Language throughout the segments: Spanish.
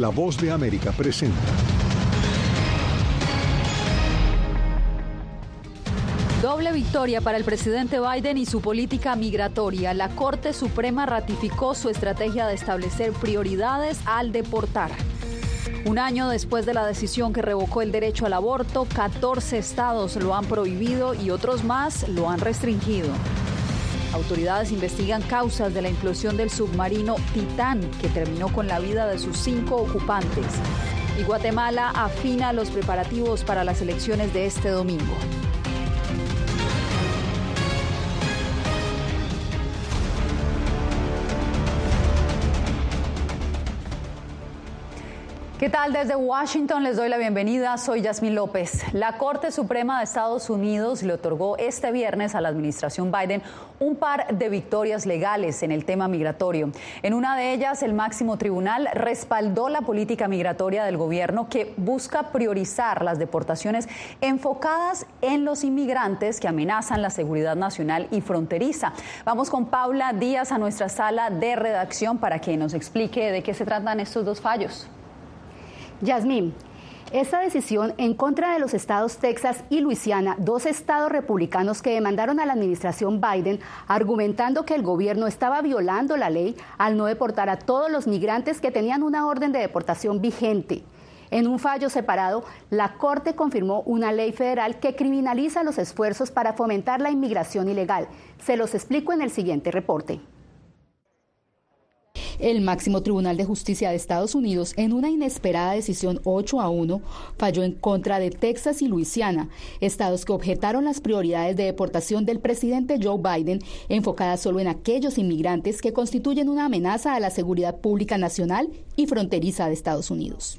La voz de América presenta. Doble victoria para el presidente Biden y su política migratoria. La Corte Suprema ratificó su estrategia de establecer prioridades al deportar. Un año después de la decisión que revocó el derecho al aborto, 14 estados lo han prohibido y otros más lo han restringido. Autoridades investigan causas de la implosión del submarino Titán, que terminó con la vida de sus cinco ocupantes. Y Guatemala afina los preparativos para las elecciones de este domingo. ¿Qué tal? Desde Washington les doy la bienvenida. Soy Yasmín López. La Corte Suprema de Estados Unidos le otorgó este viernes a la administración Biden un par de victorias legales en el tema migratorio. En una de ellas, el máximo tribunal respaldó la política migratoria del gobierno que busca priorizar las deportaciones enfocadas en los inmigrantes que amenazan la seguridad nacional y fronteriza. Vamos con Paula Díaz a nuestra sala de redacción para que nos explique de qué se tratan estos dos fallos. Yasmín, esta decisión en contra de los estados Texas y Luisiana, dos estados republicanos que demandaron a la administración Biden argumentando que el gobierno estaba violando la ley al no deportar a todos los migrantes que tenían una orden de deportación vigente. En un fallo separado, la Corte confirmó una ley federal que criminaliza los esfuerzos para fomentar la inmigración ilegal. Se los explico en el siguiente reporte. El máximo Tribunal de Justicia de Estados Unidos, en una inesperada decisión 8 a 1, falló en contra de Texas y Luisiana, estados que objetaron las prioridades de deportación del presidente Joe Biden, enfocadas solo en aquellos inmigrantes que constituyen una amenaza a la seguridad pública nacional y fronteriza de Estados Unidos.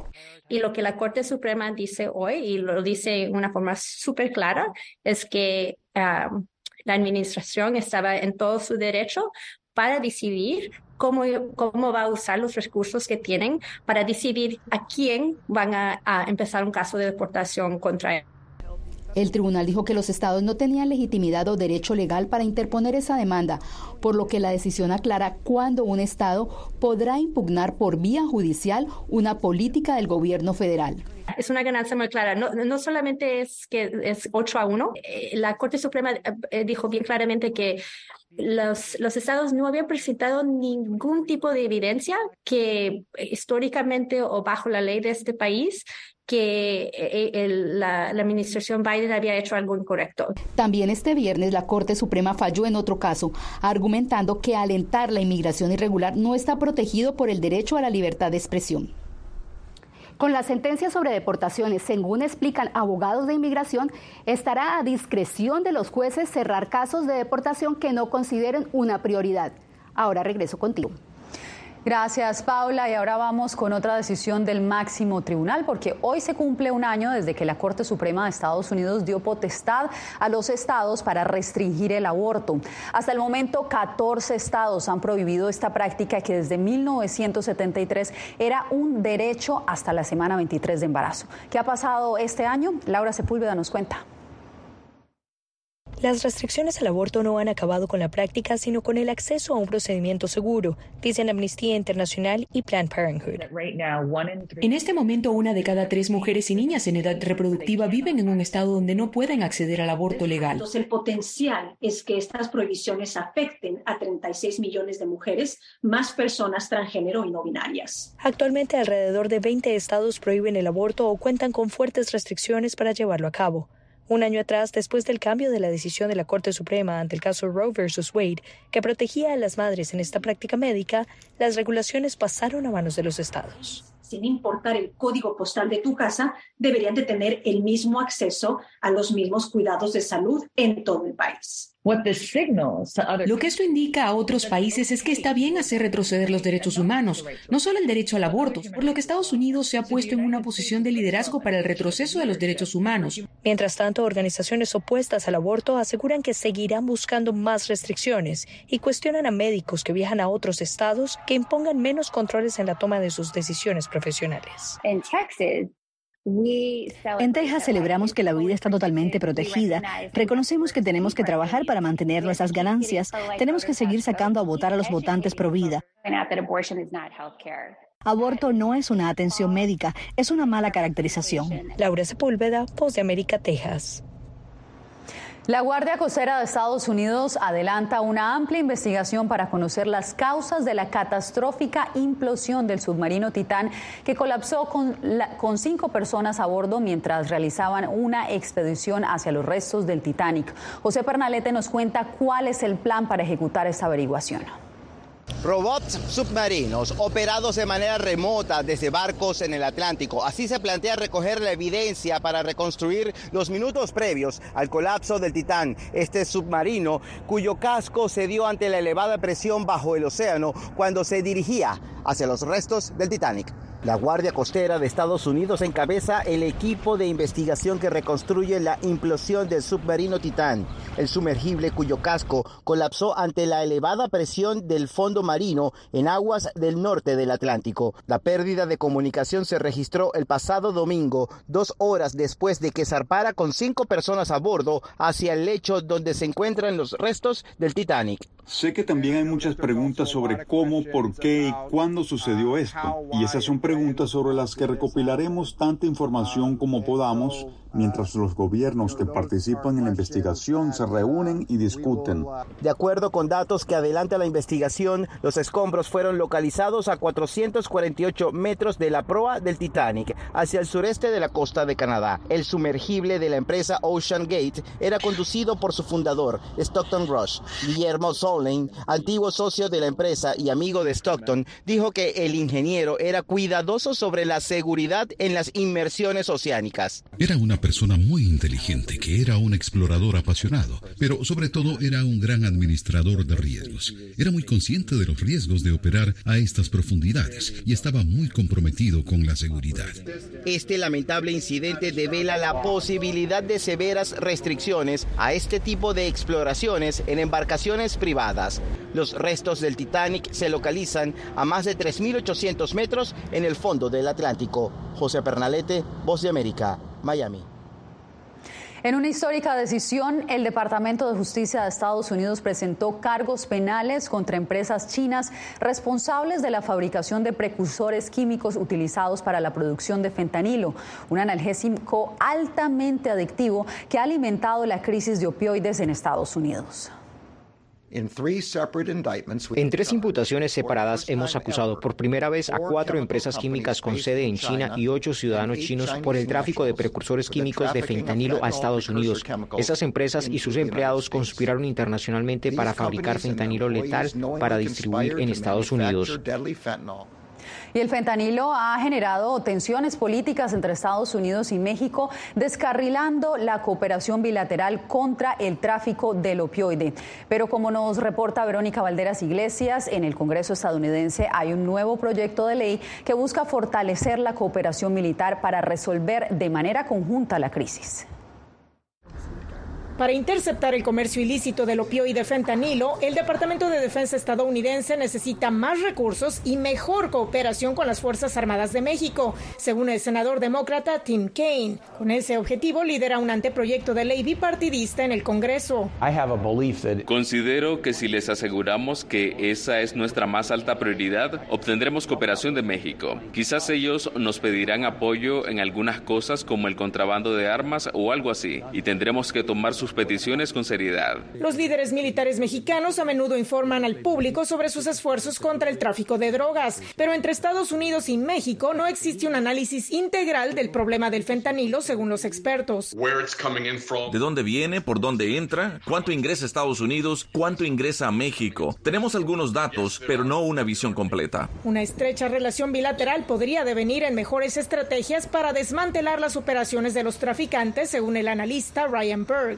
Y lo que la Corte Suprema dice hoy, y lo dice de una forma súper clara, es que ah, la administración estaba en todo su derecho para decidir cómo, cómo va a usar los recursos que tienen para decidir a quién van a, a empezar un caso de deportación contra él. El tribunal dijo que los estados no tenían legitimidad o derecho legal para interponer esa demanda, por lo que la decisión aclara cuándo un estado podrá impugnar por vía judicial una política del gobierno federal. Es una ganancia muy clara. No, no solamente es que es 8 a 1, eh, la Corte Suprema eh, dijo bien claramente que los, los estados no habían presentado ningún tipo de evidencia que históricamente o bajo la ley de este país que eh, la, administración Biden había hecho algo incorrecto. También este viernes la Corte Suprema falló en otro caso, argumentando que alentar la inmigración irregular no está protegido por el derecho a la libertad de expresión. Con la sentencia sobre deportaciones, según explican abogados de inmigración, estará a discreción de los jueces cerrar casos de deportación que no consideren una prioridad. Ahora regreso contigo. Gracias, Paula. Y ahora vamos con otra decisión del máximo tribunal, porque hoy se cumple un año desde que la Corte Suprema de Estados Unidos dio potestad a los estados para restringir el aborto. Hasta el momento, 14 estados han prohibido esta práctica que desde 1973 era un derecho hasta la semana 23 de embarazo. ¿Qué ha pasado este año? Laura Sepúlveda nos cuenta. Las restricciones al aborto no han acabado con la práctica, sino con el acceso a un procedimiento seguro, dicen Amnistía Internacional y Planned Parenthood. En este momento, una de cada tres mujeres y niñas en edad reproductiva viven en un estado donde no pueden acceder al aborto legal. Entonces, el potencial es que estas prohibiciones afecten a 36 millones de mujeres, más personas transgénero y no binarias. Actualmente, alrededor de 20 estados prohíben el aborto o cuentan con fuertes restricciones para llevarlo a cabo. Un año atrás, después del cambio de la decisión de la Corte Suprema ante el caso Roe versus Wade, que protegía a las madres en esta práctica médica, las regulaciones pasaron a manos de los estados. Sin importar el código postal de tu casa, deberían de tener el mismo acceso a los mismos cuidados de salud en todo el país. Lo que esto indica a otros países es que está bien hacer retroceder los derechos humanos, no solo el derecho al aborto, por lo que Estados Unidos se ha puesto en una posición de liderazgo para el retroceso de los derechos humanos. Mientras tanto, organizaciones opuestas al aborto aseguran que seguirán buscando más restricciones y cuestionan a médicos que viajan a otros estados que impongan menos controles en la toma de sus decisiones profesionales. En Texas, en Texas celebramos que la vida está totalmente protegida. Reconocemos que tenemos que trabajar para mantener nuestras ganancias. Tenemos que seguir sacando a votar a los votantes pro vida. Aborto no es una atención médica, es una mala caracterización. Laura Sepúlveda, Voz de América, Texas. La Guardia Costera de Estados Unidos adelanta una amplia investigación para conocer las causas de la catastrófica implosión del submarino Titán que colapsó con, cinco personas a bordo mientras realizaban una expedición hacia los restos del Titanic. José Pernalete nos cuenta cuál es el plan para ejecutar esta averiguación. Robots submarinos operados de manera remota desde barcos en el Atlántico. Así se plantea recoger la evidencia para reconstruir los minutos previos al colapso del Titán, este submarino cuyo casco se dio ante la elevada presión bajo el océano cuando se dirigía hacia los restos del Titanic. La Guardia Costera de Estados Unidos encabeza el equipo de investigación que reconstruye la implosión del submarino Titán, el sumergible cuyo casco colapsó ante la elevada presión del fondo marino en aguas del norte del Atlántico. La pérdida de comunicación se registró el pasado domingo, dos horas después de que zarpara con cinco personas a bordo hacia el lecho donde se encuentran los restos del Titanic. Sé que también hay muchas preguntas sobre cómo, por qué y cuándo sucedió esto, y esas son sobre las que recopilaremos tanta información como podamos mientras los gobiernos que participan en la investigación se reúnen y discuten. De acuerdo con datos que adelanta la investigación, los escombros fueron localizados a 448 metros de la proa del Titanic, hacia el sureste de la costa de Canadá. El sumergible de la empresa Ocean Gate era conducido por su fundador, Stockton Rush. Guillermo Solane, antiguo socio de la empresa y amigo de Stockton, dijo que el ingeniero era cuidadoso sobre la seguridad en las inmersiones oceánicas. Era una persona muy inteligente que era un explorador apasionado, pero sobre todo era un gran administrador de riesgos. Era muy consciente de los riesgos de operar a estas profundidades y estaba muy comprometido con la seguridad. Este lamentable incidente devela la posibilidad de severas restricciones a este tipo de exploraciones en embarcaciones privadas. Los restos del Titanic se localizan a más de 3.800 metros en el fondo del Atlántico. José Pernalete, Voz de América, Miami. En una histórica decisión, el Departamento de Justicia de Estados Unidos presentó cargos penales contra empresas chinas responsables de la fabricación de precursores químicos utilizados para la producción de fentanilo, un analgésico altamente adictivo que ha alimentado la crisis de opioides en Estados Unidos. En tres imputaciones separadas hemos acusado por primera vez a cuatro empresas químicas con sede en China y ocho ciudadanos chinos por el tráfico de precursores químicos de fentanilo a Estados Unidos. Esas empresas y sus empleados conspiraron internacionalmente para fabricar fentanilo letal para distribuir en Estados Unidos. Y el fentanilo ha generado tensiones políticas entre Estados Unidos y México, descarrilando la cooperación bilateral contra el tráfico del opioide. Pero como nos reporta Verónica Valderas Iglesias, en el Congreso estadounidense hay un nuevo proyecto de ley que busca fortalecer la cooperación militar para resolver de manera conjunta la crisis. Para interceptar el comercio ilícito del opioide fentanilo, el Departamento de Defensa estadounidense necesita más recursos y mejor cooperación con las Fuerzas Armadas de México, según el senador demócrata Tim Kaine. Con ese objetivo, lidera un anteproyecto de ley bipartidista en el Congreso. Considero que si les aseguramos que esa es nuestra más alta prioridad, obtendremos cooperación de México. Quizás ellos nos pedirán apoyo en algunas cosas como el contrabando de armas o algo así, y tendremos que tomar sus peticiones con seriedad. Los líderes militares mexicanos a menudo informan al público sobre sus esfuerzos contra el tráfico de drogas, pero entre Estados Unidos y México no existe un análisis integral del problema del fentanilo según los expertos. ¿De dónde viene? ¿Por dónde entra? ¿Cuánto ingresa a Estados Unidos? ¿Cuánto ingresa a México? Tenemos algunos datos, pero no una visión completa. Una estrecha relación bilateral podría devenir en mejores estrategias para desmantelar las operaciones de los traficantes, según el analista Ryan Berg.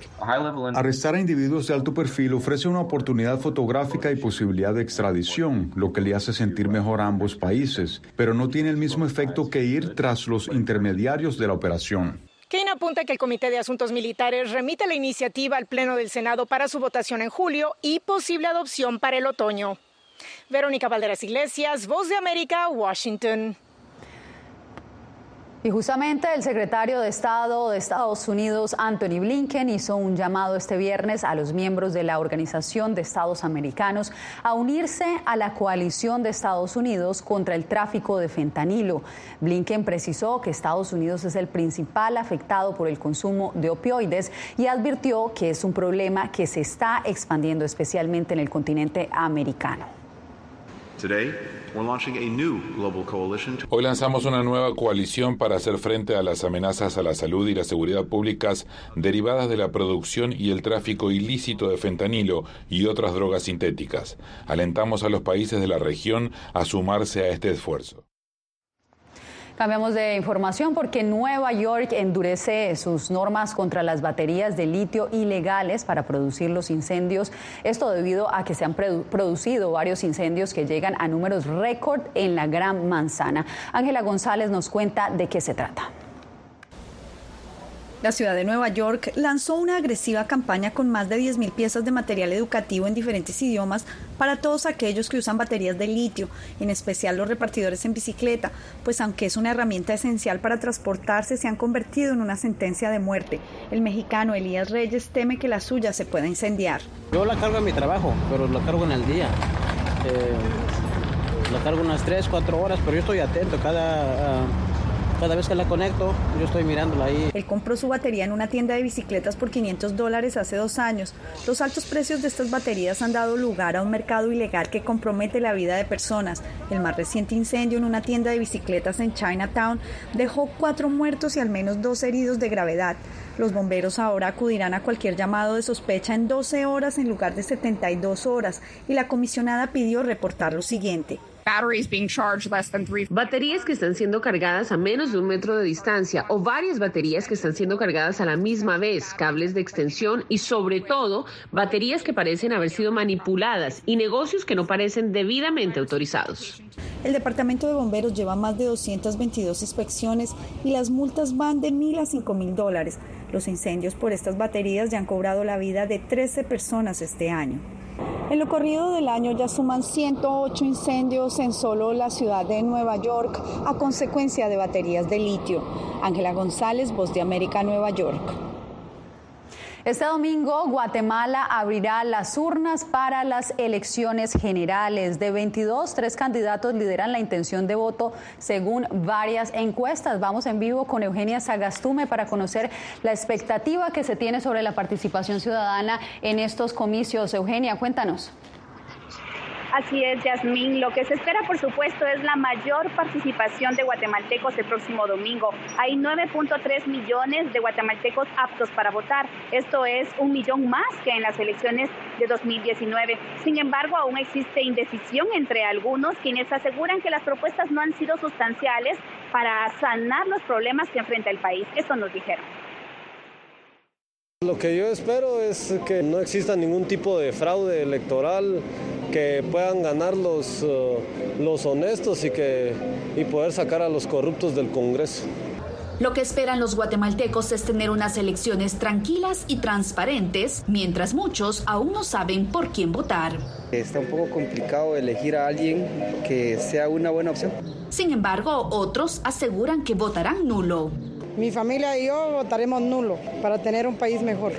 Arrestar a individuos de alto perfil ofrece una oportunidad fotográfica y posibilidad de extradición, lo que le hace sentir mejor a ambos países, pero no tiene el mismo efecto que ir tras los intermediarios de la operación. Kane apunta que el Comité de Asuntos Militares remite la iniciativa al Pleno del Senado para su votación en julio y posible adopción para el otoño. Verónica Valderas Iglesias, Voz de América, Washington. Y justamente el secretario de Estado de Estados Unidos, Anthony Blinken, hizo un llamado este viernes a los miembros de la Organización de Estados Americanos a unirse a la coalición de Estados Unidos contra el tráfico de fentanilo. Blinken precisó que Estados Unidos es el principal afectado por el consumo de opioides y advirtió que es un problema que se está expandiendo especialmente en el continente americano. Hoy lanzamos una nueva coalición para hacer frente a las amenazas a la salud y la seguridad públicas derivadas de la producción y el tráfico ilícito de fentanilo y otras drogas sintéticas. Alentamos a los países de la región a sumarse a este esfuerzo. Cambiamos de información porque Nueva York endurece sus normas contra las baterías de litio ilegales para producir los incendios. Esto debido a que se han producido varios incendios que llegan a números récord en la Gran Manzana. Ángela González nos cuenta de qué se trata. La ciudad de Nueva York lanzó una agresiva campaña con más de 10.000 piezas de material educativo en diferentes idiomas para todos aquellos que usan baterías de litio, en especial los repartidores en bicicleta, pues aunque es una herramienta esencial para transportarse, se han convertido en una sentencia de muerte. El mexicano Elías Reyes teme que la suya se pueda incendiar. Yo la cargo en mi trabajo, pero la cargo en el día. Eh, la cargo unas 3, 4 horas, pero yo estoy atento cada... Ah, cada vez que la conecto, yo estoy mirándola ahí. Él compró su batería en una tienda de bicicletas por 500 dólares hace dos años. Los altos precios de estas baterías han dado lugar a un mercado ilegal que compromete la vida de personas. El más reciente incendio en una tienda de bicicletas en Chinatown dejó cuatro muertos y al menos dos heridos de gravedad. Los bomberos ahora acudirán a cualquier llamado de sospecha en 12 horas en lugar de 72 horas y la comisionada pidió reportar lo siguiente. Baterías que están siendo cargadas a menos de un metro de distancia o varias baterías que están siendo cargadas a la misma vez, cables de extensión y sobre todo baterías que parecen haber sido manipuladas y negocios que no parecen debidamente autorizados. El Departamento de Bomberos lleva más de 222 inspecciones y las multas van de mil a cinco mil dólares. Los incendios por estas baterías ya han cobrado la vida de 13 personas este año. En lo corrido del año ya suman 108 incendios en solo la ciudad de Nueva York a consecuencia de baterías de litio. Ángela González, Voz de América, Nueva York. Este domingo, Guatemala abrirá las urnas para las elecciones generales. De 22, tres candidatos lideran la intención de voto según varias encuestas. Vamos en vivo con Eugenia Sagastume para conocer la expectativa que se tiene sobre la participación ciudadana en estos comicios. Eugenia, cuéntanos. Así es, Yasmín. Lo que se espera, por supuesto, es la mayor participación de guatemaltecos el próximo domingo. Hay 9.3 millones de guatemaltecos aptos para votar. Esto es un millón más que en las elecciones de 2019. Sin embargo, aún existe indecisión entre algunos quienes aseguran que las propuestas no han sido sustanciales para sanar los problemas que enfrenta el país. Eso nos dijeron. Lo que yo espero es que no exista ningún tipo de fraude electoral, que puedan ganar los, uh, los honestos y, que, y poder sacar a los corruptos del Congreso. Lo que esperan los guatemaltecos es tener unas elecciones tranquilas y transparentes, mientras muchos aún no saben por quién votar. Está un poco complicado elegir a alguien que sea una buena opción. Sin embargo, otros aseguran que votarán nulo. Mi familia y yo votaremos nulo para tener un país mejor.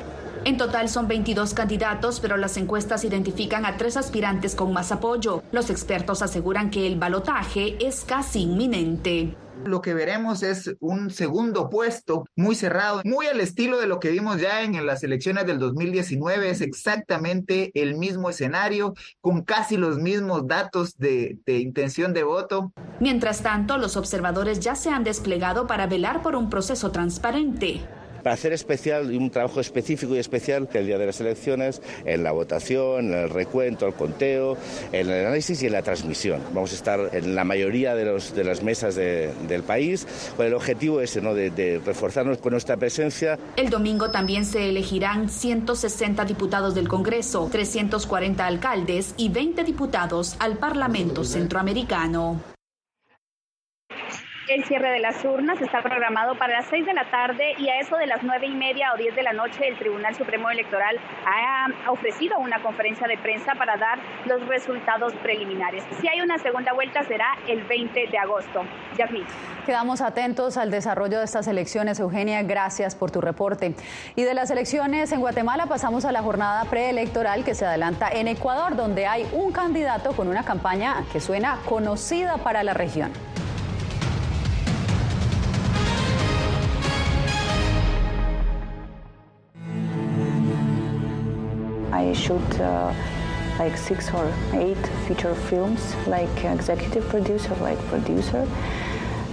En total son 22 candidatos, pero las encuestas identifican a tres aspirantes con más apoyo. Los expertos aseguran que el balotaje es casi inminente. Lo que veremos es un segundo puesto muy cerrado, muy al estilo de lo que vimos ya en, las elecciones del 2019. Es exactamente el mismo escenario, con casi los mismos datos de, de intención de voto. Mientras tanto, los observadores ya se han desplegado para velar por un proceso transparente para hacer especial y un trabajo específico y especial el día de las elecciones, en la votación, en el recuento, el conteo, en el análisis y en la transmisión. Vamos a estar en la mayoría de, los, de las mesas del país con el objetivo ese, ¿no? de reforzarnos con nuestra presencia. El domingo también se elegirán 160 diputados del Congreso, 340 alcaldes y 20 diputados al Parlamento Centroamericano. El cierre de las urnas está programado para las 6 de la tarde y a eso de las nueve y media o 10 de la noche el Tribunal Supremo Electoral ha ofrecido una conferencia de prensa para dar los resultados preliminares. Si hay una segunda vuelta será el 20 de agosto. Yasmín. Quedamos atentos al desarrollo de estas elecciones. Eugenia, gracias por tu reporte. Y de las elecciones en Guatemala pasamos a la jornada preelectoral que se adelanta en Ecuador, donde hay un candidato con una campaña que suena conocida para la región. I shoot uh, like six or eight feature films, like executive producer, like producer.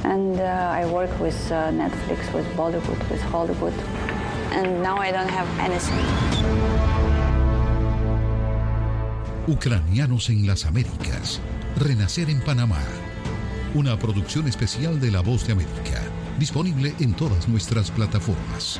And uh, I work with uh, Netflix, with Bollywood, with Hollywood. And now I don't have anything. Ucranianos en las Américas. Renacer en Panamá. Una producción especial de La Voz de América. Disponible en todas nuestras plataformas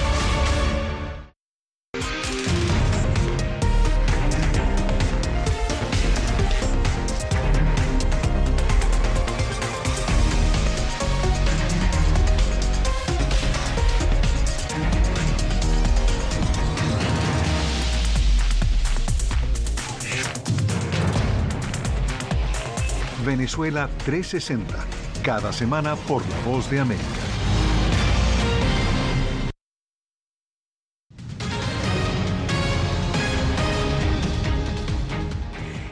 Venezuela 360, cada semana por La Voz de América.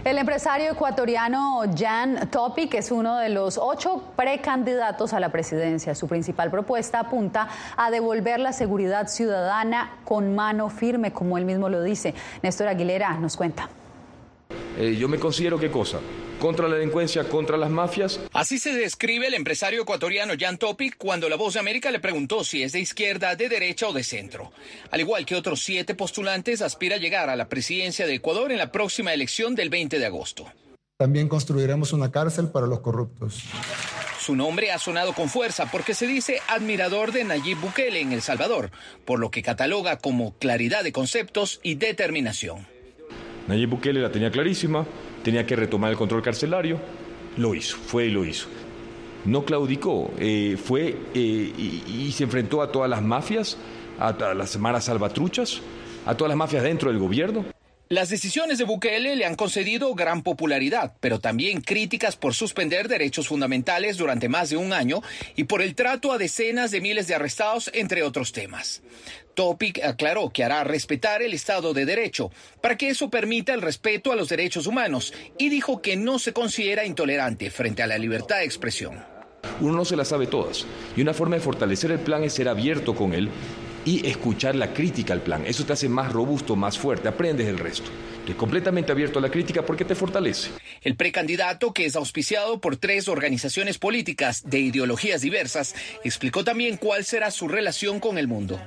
El empresario ecuatoriano Jan Topic es uno de los ocho precandidatos a la presidencia. Su principal propuesta apunta a devolver la seguridad ciudadana con mano firme, como él mismo lo dice. Néstor Aguilera nos cuenta. Eh, yo me considero qué cosa? Contra la delincuencia, contra las mafias. Así se describe el empresario ecuatoriano Jan Topic cuando La Voz de América le preguntó si es de izquierda, de derecha o de centro. Al igual que otros siete postulantes, aspira a llegar a la presidencia de Ecuador en la próxima elección del 20 de agosto. También construiremos una cárcel para los corruptos. Su nombre ha sonado con fuerza porque se dice admirador de Nayib Bukele en El Salvador, por lo que cataloga como claridad de conceptos y determinación. Nayib Bukele la tenía clarísima, tenía que retomar el control carcelario, lo hizo, fue y lo hizo. No claudicó, eh, fue eh, y, se enfrentó a todas las mafias, a, a las maras salvatruchas, a todas las mafias dentro del gobierno. Las decisiones de Bukele le han concedido gran popularidad, pero también críticas por suspender derechos fundamentales durante más de un año y por el trato a decenas de miles de arrestados, entre otros temas. Topic aclaró que hará respetar el Estado de Derecho para que eso permita el respeto a los derechos humanos y dijo que no se considera intolerante frente a la libertad de expresión. Uno no se las sabe todas y una forma de fortalecer el plan es ser abierto con él y escuchar la crítica al plan. Eso te hace más robusto, más fuerte, aprendes el resto. Estoy completamente abierto a la crítica porque te fortalece. El precandidato, que es auspiciado por tres organizaciones políticas de ideologías diversas, explicó también cuál será su relación con el mundo.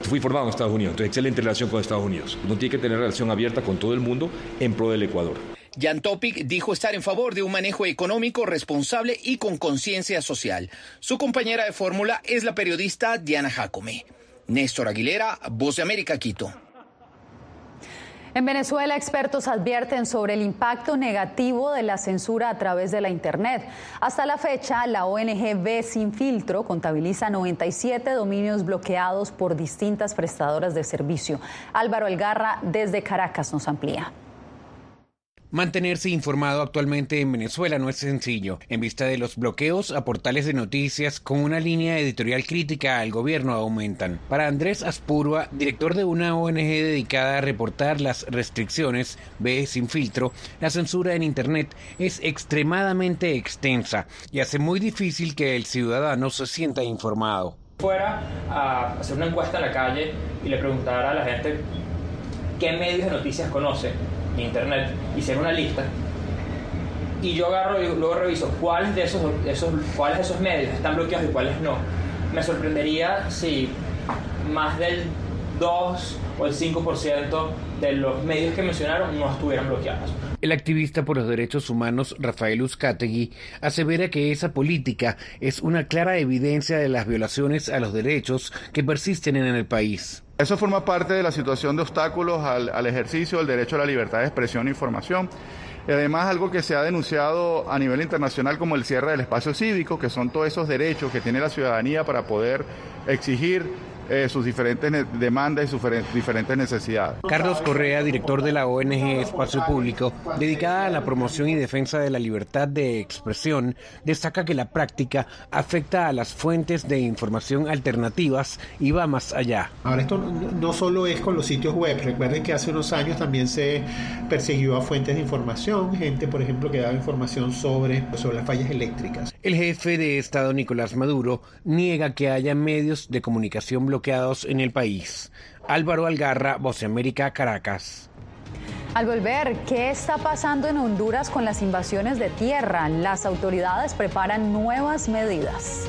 Fui formado en Estados Unidos, entonces excelente relación con Estados Unidos. Uno tiene que tener relación abierta con todo el mundo en pro del Ecuador. Jan Topic dijo estar en favor de un manejo económico responsable y con conciencia social. Su compañera de fórmula es la periodista Diana Jacome. Néstor Aguilera, Voz de América, Quito. En Venezuela, expertos advierten sobre el impacto negativo de la censura a través de la Internet. Hasta la fecha, la ONG B Sin Filtro contabiliza 97 dominios bloqueados por distintas prestadoras de servicio. Álvaro Elgarra, desde Caracas, nos amplía. Mantenerse informado actualmente en Venezuela no es sencillo, en vista de los bloqueos a portales de noticias con una línea editorial crítica al gobierno aumentan. Para Andrés Aspurua, director de una ONG dedicada a reportar las restricciones, ve sin filtro, la censura en Internet es extremadamente extensa y hace muy difícil que el ciudadano se sienta informado. Fuera a hacer una encuesta en la calle y le preguntara a la gente qué medios de noticias conoce internet, hicieron una lista y yo agarro y luego reviso cuáles de esos, esos, cuáles de esos medios están bloqueados y cuáles no. Me sorprendería si más del 2 o el 5% de los medios que mencionaron no estuvieran bloqueados. El activista por los derechos humanos Rafael Uzcategui asevera que esa política es una clara evidencia de las violaciones a los derechos que persisten en el país. Eso forma parte de la situación de obstáculos al, ejercicio del derecho a la libertad de expresión e información. Además, algo que se ha denunciado a nivel internacional como el cierre del espacio cívico, que son todos esos derechos que tiene la ciudadanía para poder exigir eh, sus diferentes demandas y sus diferentes necesidades. Carlos Correa, director de la ONG Espacio Público, dedicada a la promoción y defensa de la libertad de expresión, destaca que la práctica afecta a las fuentes de información alternativas y va más allá. Ahora esto no solo es con los sitios web, recuerden que hace unos años también se persiguió a fuentes de información, gente por ejemplo que daba información sobre, sobre las fallas eléctricas. El jefe de Estado Nicolás Maduro niega que haya medios de comunicación bloqueados en el país. Álvaro Algarra, Voce América, Caracas. Al volver, ¿qué está pasando en Honduras con las invasiones de tierra? Las autoridades preparan nuevas medidas.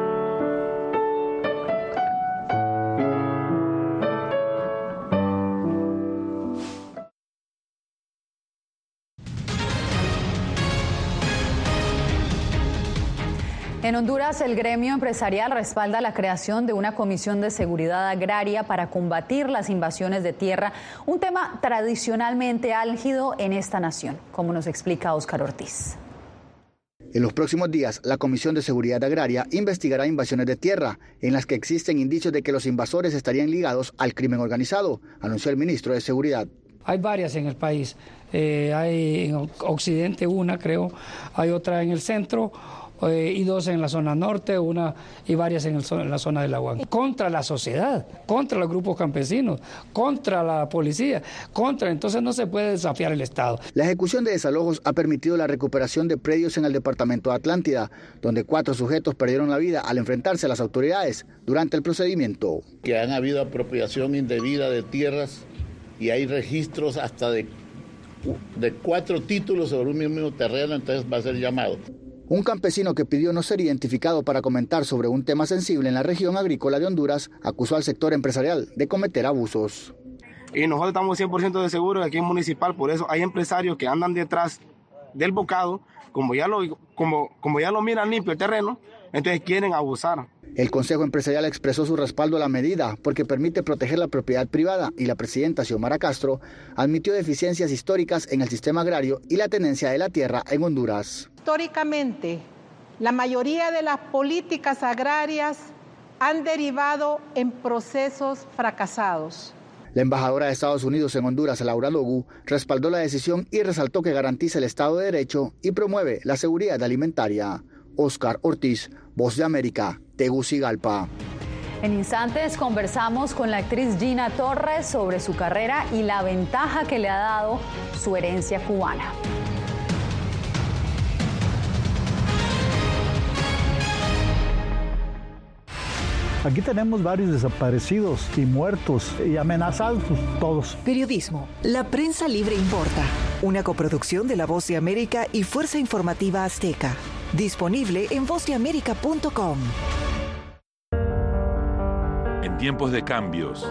En Honduras, el gremio empresarial respalda la creación de una comisión de seguridad agraria para combatir las invasiones de tierra, un tema tradicionalmente álgido en esta nación, como nos explica Óscar Ortiz. En los próximos días, la Comisión de Seguridad Agraria investigará invasiones de tierra, en las que existen indicios de que los invasores estarían ligados al crimen organizado, anunció el ministro de Seguridad. Hay varias en el país. Eh, hay en Occidente una, creo, hay otra en el centro eh, y dos en la zona norte, una y varias en, la zona del agua. Contra la sociedad, contra los grupos campesinos, contra la policía, contra, entonces no se puede desafiar el Estado. La ejecución de desalojos ha permitido la recuperación de predios en el departamento de Atlántida, donde cuatro sujetos perdieron la vida al enfrentarse a las autoridades durante el procedimiento. Que han habido apropiación indebida de tierras y hay registros hasta de de cuatro títulos sobre un mismo terreno, entonces va a ser llamado. Un campesino que pidió no ser identificado para comentar sobre un tema sensible en la región agrícola de Honduras acusó al sector empresarial de cometer abusos. Y nosotros estamos 100% de seguros aquí en Municipal, por eso hay empresarios que andan detrás del bocado, como ya lo, como, como ya lo miran limpio el terreno, entonces quieren abusar. El Consejo Empresarial expresó su respaldo a la medida porque permite proteger la propiedad privada y la presidenta Xiomara Castro admitió deficiencias históricas en el sistema agrario y la tenencia de la tierra en Honduras. Históricamente, la mayoría de las políticas agrarias han derivado en procesos fracasados. La embajadora de Estados Unidos en Honduras, Laura Logu, respaldó la decisión y resaltó que garantiza el Estado de Derecho y promueve la seguridad alimentaria. Oscar Ortiz, Voz de América, Tegucigalpa. En instantes conversamos con la actriz Gina Torres sobre su carrera y la ventaja que le ha dado su herencia cubana. Aquí tenemos varios desaparecidos y muertos y amenazados todos. Periodismo. La prensa libre importa. Una coproducción de La Voz de América y Fuerza Informativa Azteca. Disponible en vozdeamerica.com. En tiempos de cambios,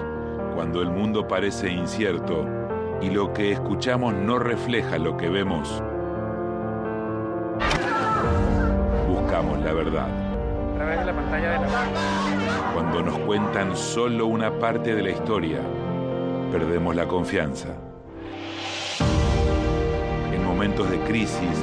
cuando el mundo parece incierto y lo que escuchamos no refleja lo que vemos, buscamos la verdad. A través de la pantalla de la Cuando nos cuentan solo una parte de la historia, perdemos la confianza. En momentos de crisis,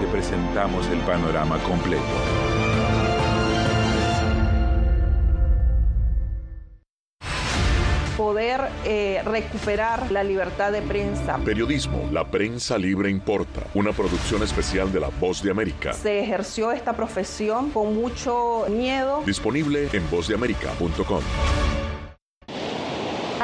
te presentamos el panorama completo. poder eh, recuperar la libertad de prensa. Periodismo, la prensa libre importa. Una producción especial de La Voz de América. Se ejerció esta profesión con mucho miedo. Disponible en vozdeamerica.com.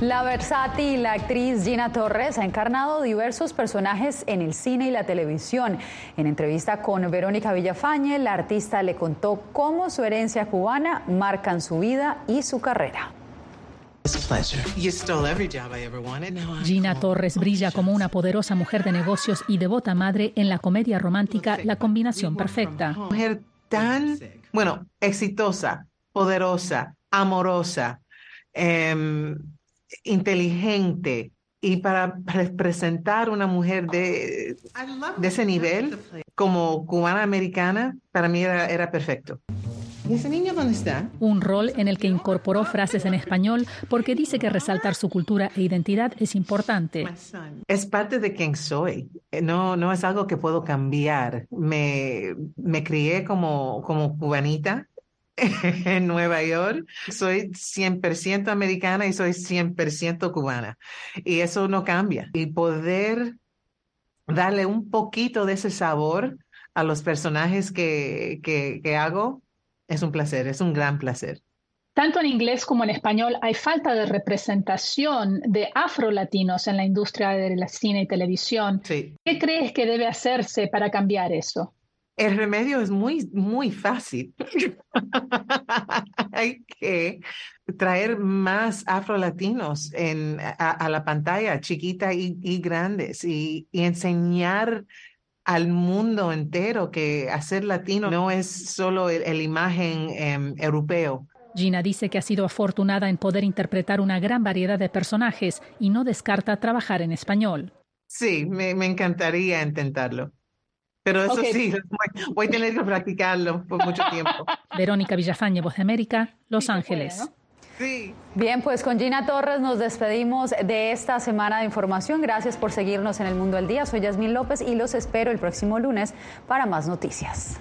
La versátil actriz Gina Torres ha encarnado diversos personajes en el cine y la televisión. En entrevista con Verónica Villafañe, la artista le contó cómo su herencia cubana marcan su vida y su carrera. Gina Torres brilla como una poderosa mujer de negocios y devota madre en la comedia romántica La combinación perfecta. Mujer tan, bueno, exitosa, poderosa, amorosa. em, inteligente y para representar una mujer de, de ese nivel como cubana americana, para mí era, era perfecto. ¿Y ese niño dónde está? Un rol en el que incorporó frases en español porque dice que resaltar su cultura e identidad es importante. Es parte de quien soy. No, no es algo que puedo cambiar. Me, me crié como, como cubanita en Nueva York. Soy 100% americana y soy 100% cubana. Y eso no cambia. Y poder darle un poquito de ese sabor a los personajes que, que, que hago es un placer, es un gran placer. Tanto en inglés como en español hay falta de representación de afrolatinos en la industria de la cine y televisión. Sí. ¿Qué crees que debe hacerse para cambiar eso? El remedio es muy, muy fácil. Hay que traer más afrolatinos en, a, a la pantalla, chiquita y, y grandes, y, y enseñar al mundo entero que hacer latino no es solo el, el imagen em, europeo. Gina dice que ha sido afortunada en poder interpretar una gran variedad de personajes y no descarta trabajar en español. Sí, me, encantaría intentarlo. Pero eso sí, voy, a tener que practicarlo por mucho tiempo. Verónica Villafañe, Voz de América, Los Ángeles. Sí. Bien, pues con Gina Torres nos despedimos de esta semana de información. Gracias por seguirnos en el Mundo del Día. Soy Yasmín López y los espero el próximo lunes para más noticias.